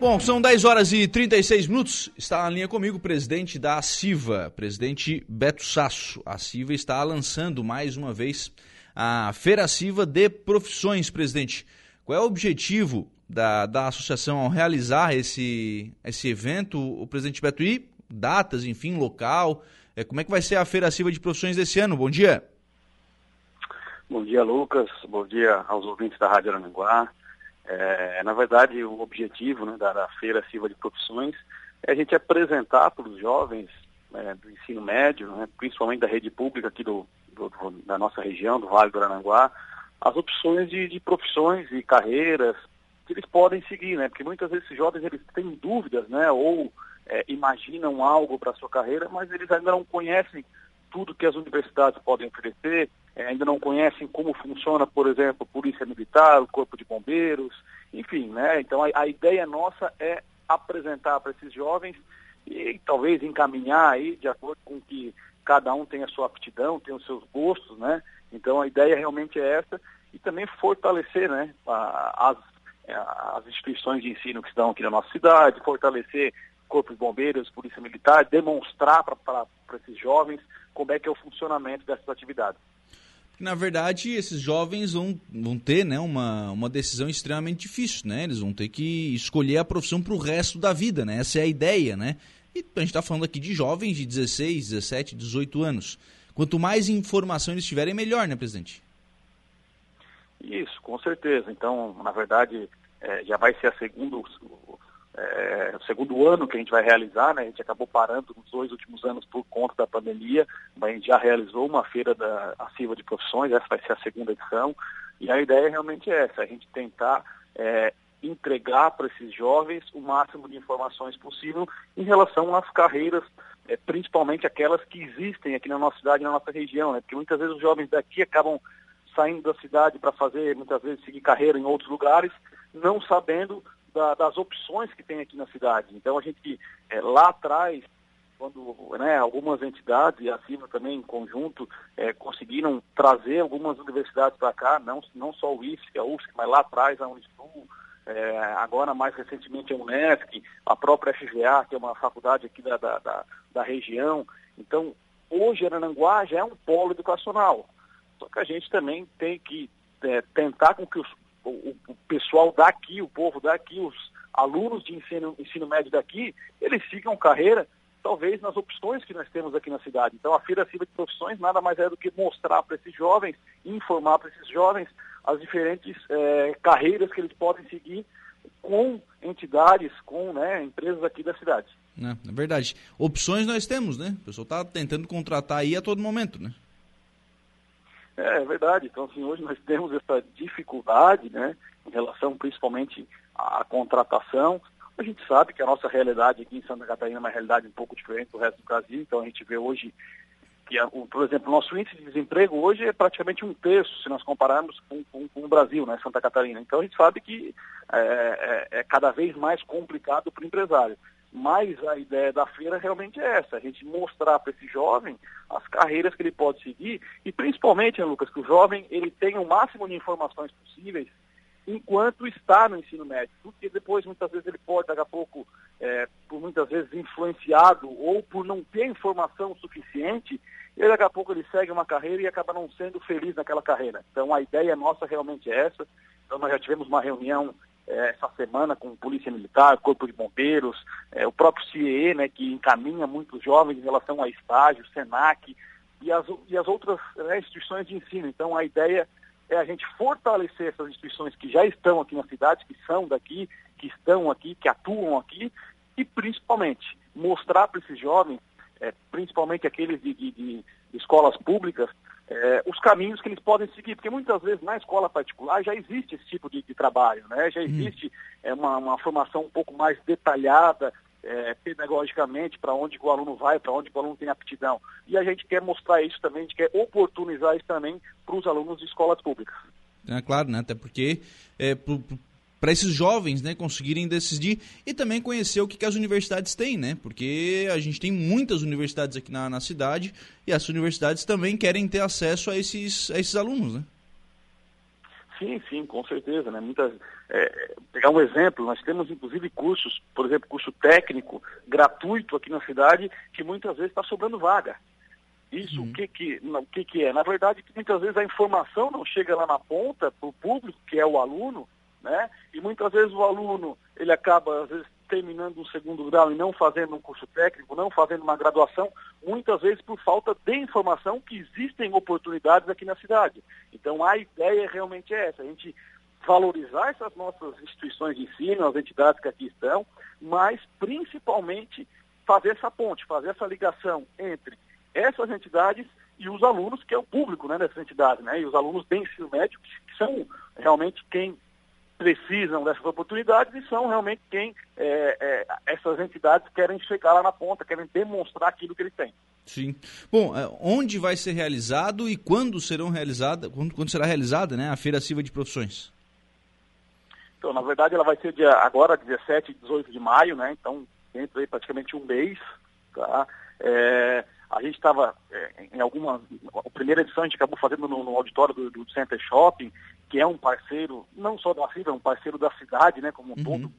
Bom, são 10 horas e 36 minutos. Está na linha comigo o presidente da CIVA, presidente Beto Sasso. A CIVA está lançando mais uma vez a Feira CIVA de Profissões, presidente. Qual é o objetivo da, da associação ao realizar esse, esse evento? O presidente Beto, e datas, enfim, local. É, como é que vai ser a Feira CIVA de Profissões desse ano? Bom dia. Bom dia, Lucas. Bom dia aos ouvintes da Rádio Arananguá. É, na verdade, o objetivo né, da, da, Feira Silva de Profissões é a gente apresentar para os jovens é, do ensino médio, né, principalmente da rede pública aqui do, do, da nossa região, do Vale do Arananguá, as opções de, de, profissões e carreiras que eles podem seguir, né? Porque muitas vezes esses jovens eles têm dúvidas, né? Ou é, imaginam algo para a sua carreira, mas eles ainda não conhecem tudo que as universidades podem oferecer, é, ainda não conhecem como funciona, por exemplo, a Polícia Militar, o Corpo de Bombeiros, enfim, né? Então a, a ideia nossa é apresentar para esses jovens e talvez encaminhar aí de acordo com que cada um tem a sua aptidão, tem os seus gostos, né? Então a ideia realmente é essa e também fortalecer, né, as, as instituições de ensino que estão aqui na nossa cidade, fortalecer Corpo de Bombeiros, Polícia Militar, demonstrar para esses jovens como é que é o funcionamento dessas atividades na verdade, esses jovens vão, vão ter né, uma, uma decisão extremamente difícil, né? Eles vão ter que escolher a profissão para o resto da vida, né? Essa é a ideia, né? E a gente está falando aqui de jovens de 16, 17, 18 anos. Quanto mais informação eles tiverem, melhor, né, presidente? Isso, com certeza. Então, na verdade, é, já vai ser a segunda, é, o segundo ano que a gente vai realizar, né? A gente acabou parando nos dois últimos anos por conta da pandemia, mas a gente já realizou uma feira da Silva de Profissões, essa vai ser a segunda edição, e a ideia realmente é essa, a gente tentar é, entregar para esses jovens o máximo de informações possível em relação às carreiras, é, principalmente aquelas que existem aqui na nossa cidade, na nossa região, né? Porque muitas vezes os jovens daqui acabam saindo da cidade para fazer, muitas vezes, seguir carreira em outros lugares, não sabendo da, das opções que tem aqui na cidade. Então a gente é, lá atrás, quando né, algumas entidades, e a CIVA também em conjunto, é, conseguiram trazer algumas universidades para cá, não, não só o IFSC, a UFSC, mas lá atrás a Unisul, é, agora mais recentemente a Unesc, a própria FGA, que é uma faculdade aqui da, da, da, da região. Então, hoje Arananguá já é um polo educacional. Só que a gente também tem que é, tentar com que os, o, o, pessoal daqui, o povo daqui, os alunos de ensino, ensino médio daqui, eles sigam carreira, talvez nas opções que nós temos aqui na cidade. Então a Feira Civil de Profissões nada mais é do que mostrar para esses jovens, informar para esses jovens as diferentes é, carreiras que eles podem seguir com entidades, com né, empresas aqui da cidade. É, é verdade. Opções nós temos, né? O pessoal está tentando contratar aí a todo momento, né? É, é verdade. Então, assim, hoje nós temos essa dificuldade, né, em relação principalmente à contratação. A gente sabe que a nossa realidade aqui em Santa Catarina é uma realidade um pouco diferente do resto do Brasil, então a gente vê hoje que, por exemplo, o nosso índice de desemprego hoje é praticamente um terço, se nós compararmos com, com, com o Brasil, né, Santa Catarina. Então a gente sabe que é, é, é cada vez mais complicado para o empresário. Mas a ideia da feira realmente é essa, a gente mostrar para esse jovem as carreiras que ele pode seguir e principalmente, Lucas, que o jovem ele tenha o máximo de informações possíveis enquanto está no ensino médio, porque depois muitas vezes ele pode, daqui a pouco, é, por muitas vezes influenciado ou por não ter informação suficiente, e daqui a pouco ele segue uma carreira e acaba não sendo feliz naquela carreira. Então a ideia nossa realmente é essa. Então nós já tivemos uma reunião essa semana com Polícia Militar, Corpo de Bombeiros, é, o próprio CIE, né, que encaminha muitos jovens em relação a estágio, SENAC e as, e as outras né, instituições de ensino. Então a ideia é a gente fortalecer essas instituições que já estão aqui na cidade, que são daqui, que estão aqui, que atuam aqui, e principalmente mostrar para esses jovens, é, principalmente aqueles de, de, de escolas públicas, é, os caminhos que eles podem seguir, porque muitas vezes na escola particular já existe esse tipo de, de trabalho, né? já uhum. existe é, uma, uma, formação um pouco mais detalhada é, pedagogicamente para onde o aluno vai, para onde o aluno tem aptidão. E a gente quer mostrar isso também, a gente quer oportunizar isso também para os alunos de escolas públicas. É claro, né? Até porque é, para esses jovens né, conseguirem decidir e também conhecer o que, que, as universidades têm, né? Porque a gente tem muitas universidades aqui na, na cidade e as universidades também querem ter acesso a esses, a esses alunos, né? Sim, sim, com certeza. Né? Muitas, é, pegar um exemplo, nós temos inclusive cursos, por exemplo, curso técnico gratuito aqui na cidade, que muitas vezes está sobrando vaga. Isso uhum. o, que, que, não, o que, que é? Na verdade, muitas vezes a informação não chega lá na ponta para o público, que é o aluno, né? E muitas vezes o aluno, ele acaba, às vezes, terminando um segundo grau e não fazendo um curso técnico, não fazendo uma graduação, muitas vezes por falta de informação que existem oportunidades aqui na cidade. Então a ideia realmente é essa, a gente valorizar essas nossas instituições de ensino, as entidades que aqui estão, mas principalmente fazer essa ponte, fazer essa ligação entre essas entidades e os alunos, que é o público né, dessas entidades, né, e os alunos de ensino médio, que são realmente quem precisam dessas oportunidades e são realmente quem é, é, essas entidades querem chegar lá na ponta, querem demonstrar aquilo que eles têm. Sim. Bom, é, onde vai ser realizado e quando serão realizada, quando, quando será realizada, né, a Feira Silva de Profissões? Então, na verdade, ela vai ser dia, agora 17 e 18 de maio, né? Então, dentro aí praticamente um mês, tá? É, a gente estava é, em alguma. A primeira edição a gente acabou fazendo no, no auditório do, do, Center Shopping, que é um parceiro, não só da FIBA, é um parceiro da cidade, né, como um uhum. todo.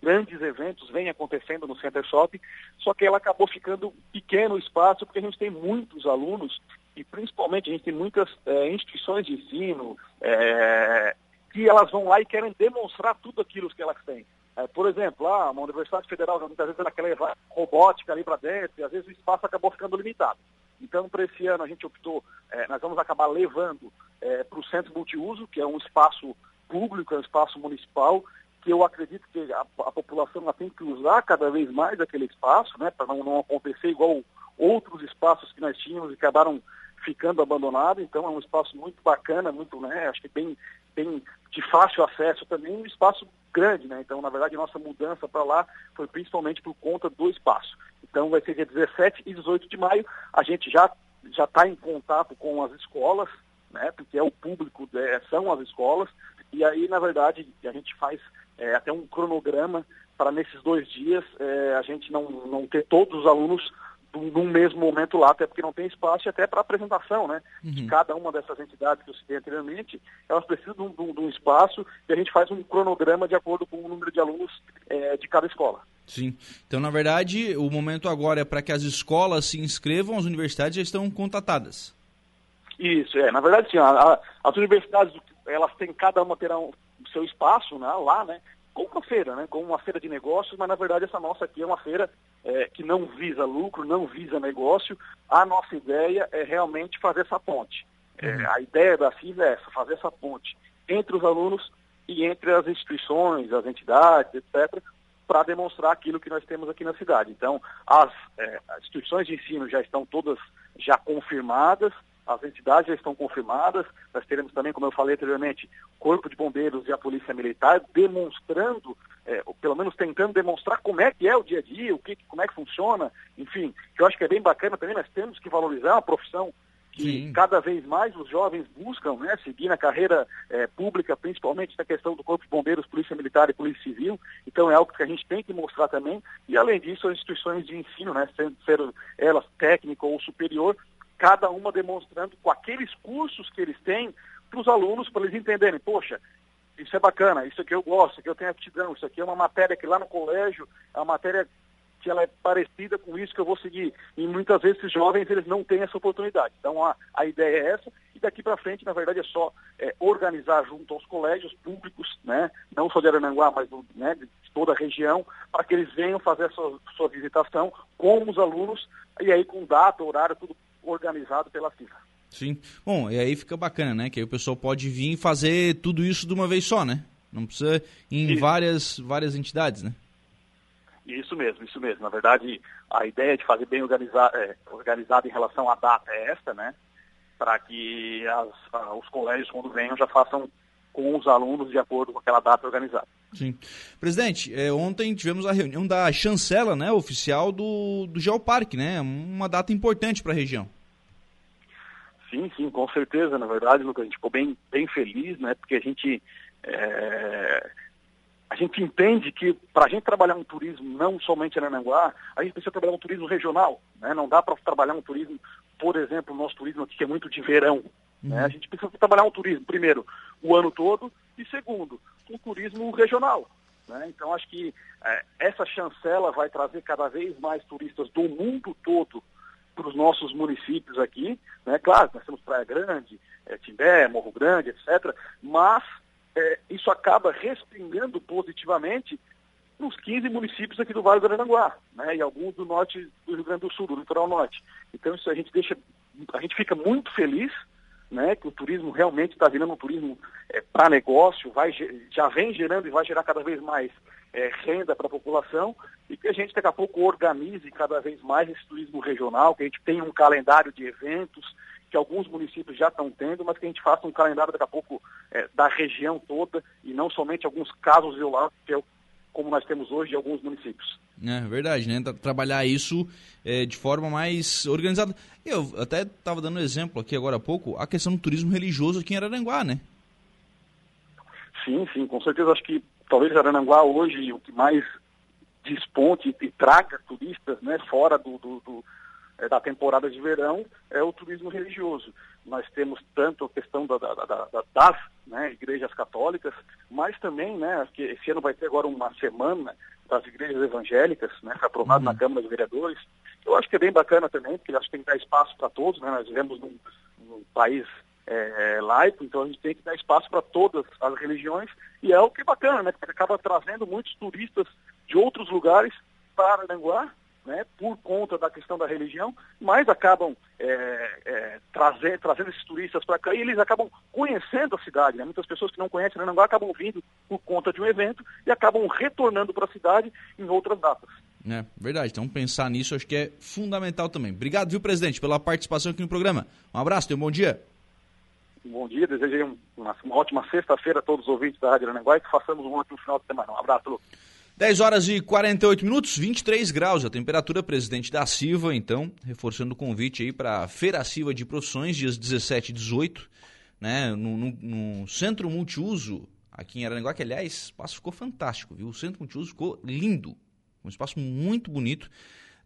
Grandes eventos vêm acontecendo no Center Shopping, só que ela acabou ficando pequeno espaço, porque a gente tem muitos alunos e principalmente a gente tem muitas é, instituições de ensino é, que elas vão lá e querem demonstrar tudo aquilo que elas têm. É, por exemplo, ah, uma universidade federal, muitas vezes ela quer levar robótica ali para dentro, e às vezes o espaço acabou ficando limitado. Então, para esse ano, a gente optou, é, nós vamos acabar levando é, para o centro multiuso, que é um espaço público, é um espaço municipal, que eu acredito que a, a população tem que usar cada vez mais aquele espaço, né, para não, não acontecer igual outros espaços que nós tínhamos e acabaram ficando abandonado, então é um espaço muito bacana, muito, né, acho que bem, bem de fácil acesso também, um espaço grande, né? Então, na verdade, nossa mudança para lá foi principalmente por conta do espaço. Então, vai ser dia 17 e 18 de maio. A gente já já está em contato com as escolas, né? Porque é o público, é, são as escolas. E aí, na verdade, a gente faz é, até um cronograma para nesses dois dias é, a gente não, não ter todos os alunos num mesmo momento lá, até porque não tem espaço até para apresentação, né? Uhum. De cada uma dessas entidades que eu citei anteriormente, elas precisam de um, de um, um, espaço e a gente faz um cronograma de acordo com o número de alunos é, de cada escola. Sim. Então, na verdade, o momento agora é para que as escolas se inscrevam, as universidades já estão contatadas. Isso, é. Na verdade, sim, a, a, as universidades, elas têm, cada uma terá o seu espaço né, lá, né? Como uma feira, né? Como uma feira de negócios, mas na verdade essa nossa aqui é uma feira é, que não visa lucro, não visa negócio. A nossa ideia é realmente fazer essa ponte. É, uhum. a ideia da CIV é essa, fazer essa ponte entre os alunos e entre as instituições, as entidades, etc., para demonstrar aquilo que nós temos aqui na cidade. Então, as, é, as instituições de ensino já estão todas já confirmadas, as entidades já estão confirmadas, nós teremos também, como eu falei anteriormente, o Corpo de Bombeiros e a Polícia Militar demonstrando, é, pelo menos tentando demonstrar como é que é o dia a dia, o que, como é que funciona, enfim, que eu acho que é bem bacana também, nós temos que valorizar a profissão que Sim. cada vez mais os jovens buscam né, seguir na carreira é, pública, principalmente na questão do Corpo de Bombeiros, Polícia Militar e Polícia Civil. Então é algo que a gente tem que mostrar também. E além disso, as instituições de ensino, né, sendo, sendo elas técnico ou superior, cada uma demonstrando com aqueles cursos que eles têm para os alunos, para eles entenderem, poxa, isso é bacana, isso aqui eu gosto, isso aqui eu tenho aptidão, isso aqui é uma matéria que lá no colégio é uma matéria que ela é parecida com isso que eu vou seguir. E muitas vezes esses jovens eles não têm essa oportunidade. Então a, a ideia é essa, e daqui para frente, na verdade, é só é, organizar junto aos colégios públicos, né, não só de Arananguá, mas do, né, de toda a região, para que eles venham fazer a sua, sua visitação com os alunos, e aí com data, horário, tudo organizado pela FIFA. Sim. Bom, e aí fica bacana, né? Que aí o pessoal pode vir e fazer tudo isso de uma vez só, né? Não precisa ir em várias, várias entidades, né? Isso mesmo, isso mesmo. Na verdade, a ideia de fazer bem organizado, é, organizado em relação à data é esta, né? Para que as, a, os colégios, quando venham, já façam com os alunos de acordo com aquela data organizada. Sim. Presidente, é, ontem tivemos a reunião da chancela né, oficial do, do Geoparque, né? Uma data importante para a região. Sim, sim, com certeza. Na verdade, Lucas, a gente ficou bem, bem feliz, né? Porque a gente, é, a gente entende que para a gente trabalhar um turismo não somente em Ananguá, a gente precisa trabalhar um turismo regional. Né? Não dá para trabalhar um turismo, por exemplo, o nosso turismo aqui que é muito de verão. Né? Uhum. Né? A gente precisa trabalhar um turismo, primeiro, o ano todo, e segundo, um turismo regional. Né? Então, acho que é, essa chancela vai trazer cada vez mais turistas do mundo todo para os nossos municípios aqui. Né? Claro, nós temos Praia Grande, é, Timbé, Morro Grande, etc. Mas é, isso acaba respingando positivamente nos 15 municípios aqui do Vale do Aranguá, né? e alguns do norte do Rio Grande do Sul, do litoral norte. Então, isso a gente deixa, a gente fica muito feliz né, que o turismo realmente está virando um turismo é, para negócio, vai, já vem gerando e vai gerar cada vez mais é, renda para a população e que a gente daqui a pouco organize cada vez mais esse turismo regional, que a gente tenha um calendário de eventos que alguns municípios já estão tendo, mas que a gente faça um calendário daqui a pouco é, da região toda e não somente alguns casos isolados, que é como nós temos hoje em alguns municípios. É verdade, né? Trabalhar isso é, de forma mais organizada. Eu até estava dando um exemplo aqui agora há pouco, a questão do turismo religioso aqui em Araranguá, né? Sim, sim, com certeza. Acho que talvez Araranguá hoje o que mais desponte e traga turistas né, fora do, do, do é, da temporada de verão é o turismo religioso. Nós temos tanto a questão da, da, da, das né, igrejas católicas, mas também, né, que esse ano vai ter agora uma semana das igrejas evangélicas, né, foi aprovado uhum. na Câmara de Vereadores. Eu acho que é bem bacana também, porque acho que tem que dar espaço para todos, né, nós vivemos num, num país é, é, laico, então a gente tem que dar espaço para todas as religiões, e é o que é bacana, né, porque acaba trazendo muitos turistas de outros lugares para Aranguá, né, por conta da questão da religião, mas acabam é, é, trazer, trazendo esses turistas para cá e eles acabam conhecendo a cidade. Né? Muitas pessoas que não conhecem Aranguá acabam vindo por conta de um evento e acabam retornando para a cidade em outras datas. É, verdade. Então pensar nisso acho que é fundamental também. Obrigado, viu, presidente, pela participação aqui no programa. Um abraço, tenha um bom dia. Um bom dia, desejei uma, uma ótima sexta-feira a todos os ouvintes da Rádio Aranguá e que façamos um ótimo final de semana. Um abraço, Lu. 10 horas e 48 minutos, 23 graus a temperatura, presidente da Silva, então, reforçando o convite aí para a Feira Silva de Profissões, dias 17 e 18, né, no, no, no, Centro Multiuso, aqui em Araranguá, que aliás, o espaço ficou fantástico, viu? O Centro Multiuso ficou lindo, um espaço muito bonito.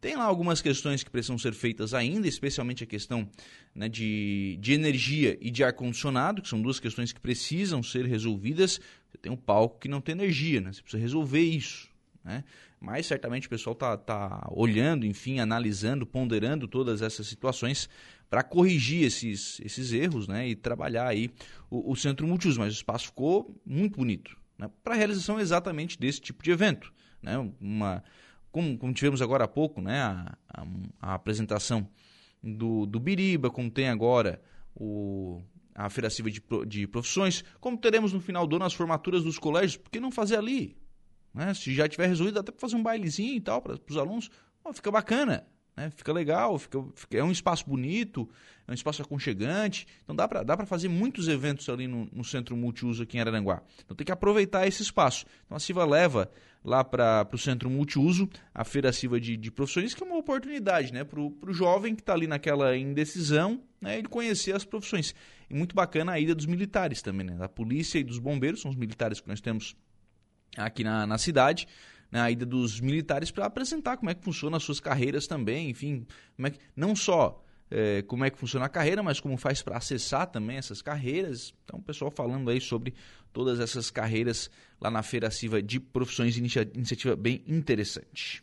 Tem lá algumas questões que precisam ser feitas ainda, especialmente a questão né, de, de energia e de ar-condicionado, que são duas questões que precisam ser resolvidas. Você tem um palco que não tem energia, né? Você precisa resolver isso. Né? Mas certamente o pessoal está tá olhando, enfim, analisando, ponderando todas essas situações para corrigir esses, esses erros né? e trabalhar aí o, o centro multiuso. Mas o espaço ficou muito bonito né? para a realização exatamente desse tipo de evento. Né? Uma, como, como tivemos agora há pouco, né? a, a, a apresentação do, do Biriba, como tem agora o, a Feira Civil de, de Profissões, como teremos no final do ano as formaturas dos colégios, por que não fazer ali? Né? Se já tiver resolvido, até para fazer um bailezinho e tal, para os alunos, fica bacana, né? fica legal, fica, fica, é um espaço bonito, é um espaço aconchegante, então dá para dá fazer muitos eventos ali no, no, centro multiuso aqui em Araranguá. Então tem que aproveitar esse espaço. Então a Silva leva lá para o centro multiuso a Feira Silva de, de Profissões, que é uma oportunidade né? para o jovem que está ali naquela indecisão, né? ele conhecer as profissões. E muito bacana a ida dos militares também, né? da polícia e dos bombeiros, são os militares que nós temos aqui na, na cidade, né, a ida dos militares para apresentar como é que funciona as suas carreiras também, enfim, como é que, não só é, como é que funciona a carreira, mas como faz para acessar também essas carreiras. Então, o pessoal falando aí sobre todas essas carreiras lá na Feira Civa de Profissões, iniciativa bem interessante.